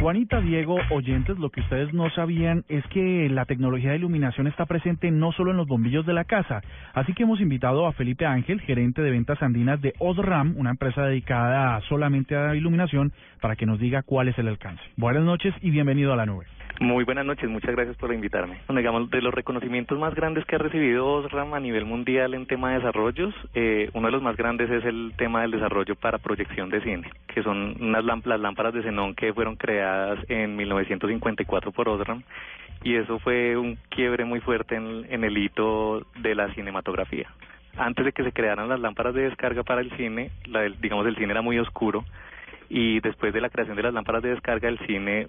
Juanita, Diego, oyentes, lo que ustedes no sabían es que la tecnología de iluminación está presente no solo en los bombillos de la casa, así que hemos invitado a Felipe Ángel, gerente de ventas andinas de Osram, una empresa dedicada solamente a iluminación, para que nos diga cuál es el alcance. Buenas noches y bienvenido a la nube. Muy buenas noches, muchas gracias por invitarme. Digamos, de los reconocimientos más grandes que ha recibido Osram a nivel mundial en tema de desarrollos, eh, uno de los más grandes es el tema del desarrollo para proyección de cine, que son unas las lámparas de xenón que fueron creadas en 1954 por Osram y eso fue un quiebre muy fuerte en, en el hito de la cinematografía. Antes de que se crearan las lámparas de descarga para el cine, la digamos el cine era muy oscuro y después de la creación de las lámparas de descarga el cine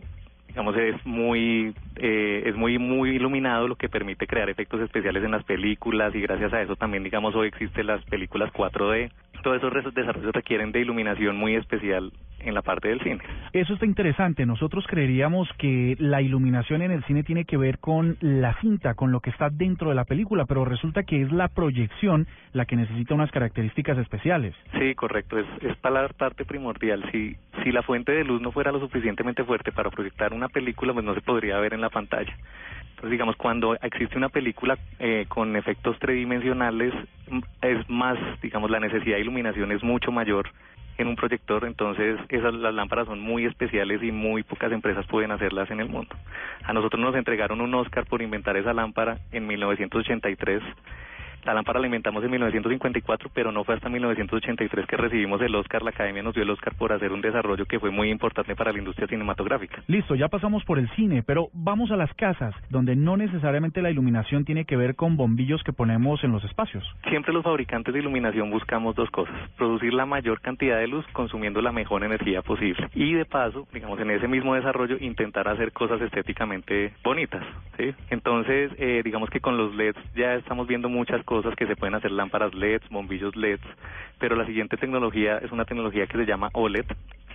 digamos es muy eh, es muy muy iluminado lo que permite crear efectos especiales en las películas y gracias a eso también digamos hoy existen las películas 4D todos esos desarrollos requieren de iluminación muy especial en la parte del cine. Eso está interesante. Nosotros creeríamos que la iluminación en el cine tiene que ver con la cinta, con lo que está dentro de la película, pero resulta que es la proyección la que necesita unas características especiales. Sí, correcto. Es, es la parte primordial. Si, si la fuente de luz no fuera lo suficientemente fuerte para proyectar una película, pues no se podría ver en la pantalla. Entonces, digamos, cuando existe una película eh, con efectos tridimensionales, es más, digamos, la necesidad de iluminación es mucho mayor en un proyector, entonces esas las lámparas son muy especiales y muy pocas empresas pueden hacerlas en el mundo. A nosotros nos entregaron un Oscar por inventar esa lámpara en 1983 la lámpara la inventamos en 1954, pero no fue hasta 1983 que recibimos el Oscar. La Academia nos dio el Oscar por hacer un desarrollo que fue muy importante para la industria cinematográfica. Listo, ya pasamos por el cine, pero vamos a las casas, donde no necesariamente la iluminación tiene que ver con bombillos que ponemos en los espacios. Siempre los fabricantes de iluminación buscamos dos cosas, producir la mayor cantidad de luz consumiendo la mejor energía posible. Y de paso, digamos, en ese mismo desarrollo, intentar hacer cosas estéticamente bonitas. ¿sí? Entonces, eh, digamos que con los LEDs ya estamos viendo muchas cosas que se pueden hacer lámparas LEDs, bombillos LEDs, pero la siguiente tecnología es una tecnología que se llama OLED,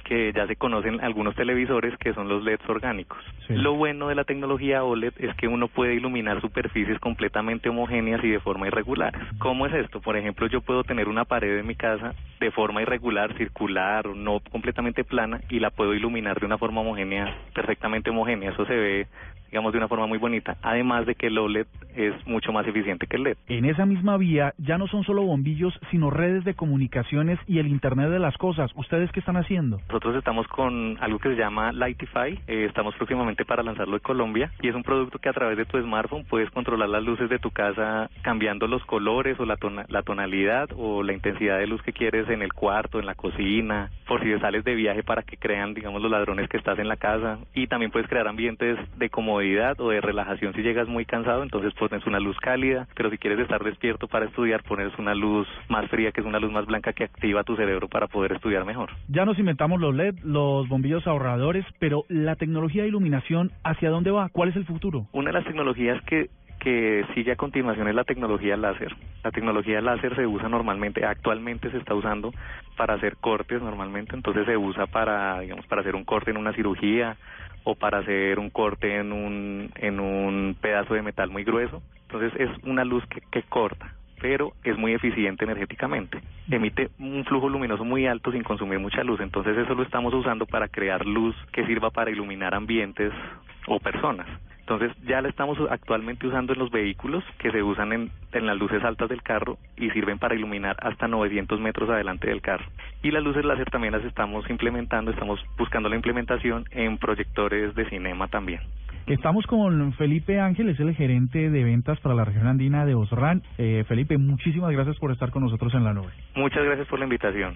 que ya se conocen algunos televisores que son los LEDs orgánicos. Lo bueno de la tecnología OLED es que uno puede iluminar superficies completamente homogéneas y de forma irregular. ¿Cómo es esto? Por ejemplo, yo puedo tener una pared en mi casa de forma irregular, circular, no completamente plana y la puedo iluminar de una forma homogénea, perfectamente homogénea. Eso se ve digamos, de una forma muy bonita. Además de que el OLED es mucho más eficiente que el LED. En esa misma vía ya no son solo bombillos, sino redes de comunicaciones y el Internet de las cosas. ¿Ustedes qué están haciendo? Nosotros estamos con algo que se llama Lightify. Eh, estamos próximamente para lanzarlo en Colombia y es un producto que a través de tu smartphone puedes controlar las luces de tu casa cambiando los colores o la, la tonalidad o la intensidad de luz que quieres en el cuarto, en la cocina, por si sales de viaje para que crean, digamos, los ladrones que estás en la casa. Y también puedes crear ambientes de comodidad o de relajación si llegas muy cansado, entonces pones una luz cálida, pero si quieres estar despierto para estudiar, pones una luz más fría, que es una luz más blanca que activa tu cerebro para poder estudiar mejor. Ya nos inventamos los LED, los bombillos ahorradores, pero la tecnología de iluminación, ¿hacia dónde va? ¿Cuál es el futuro? Una de las tecnologías que que sigue a continuación es la tecnología láser. La tecnología láser se usa normalmente, actualmente se está usando para hacer cortes normalmente, entonces se usa para, digamos, para hacer un corte en una cirugía o para hacer un corte en un, en un pedazo de metal muy grueso. Entonces es una luz que, que corta, pero es muy eficiente energéticamente. Emite un flujo luminoso muy alto sin consumir mucha luz. Entonces eso lo estamos usando para crear luz que sirva para iluminar ambientes o personas. Entonces ya la estamos actualmente usando en los vehículos que se usan en, en, las luces altas del carro y sirven para iluminar hasta 900 metros adelante del carro. Y las luces láser también las estamos implementando, estamos buscando la implementación en proyectores de cinema también. Estamos con Felipe Ángel, es el gerente de ventas para la región andina de Osran. Eh, Felipe, muchísimas gracias por estar con nosotros en la nube. Muchas gracias por la invitación.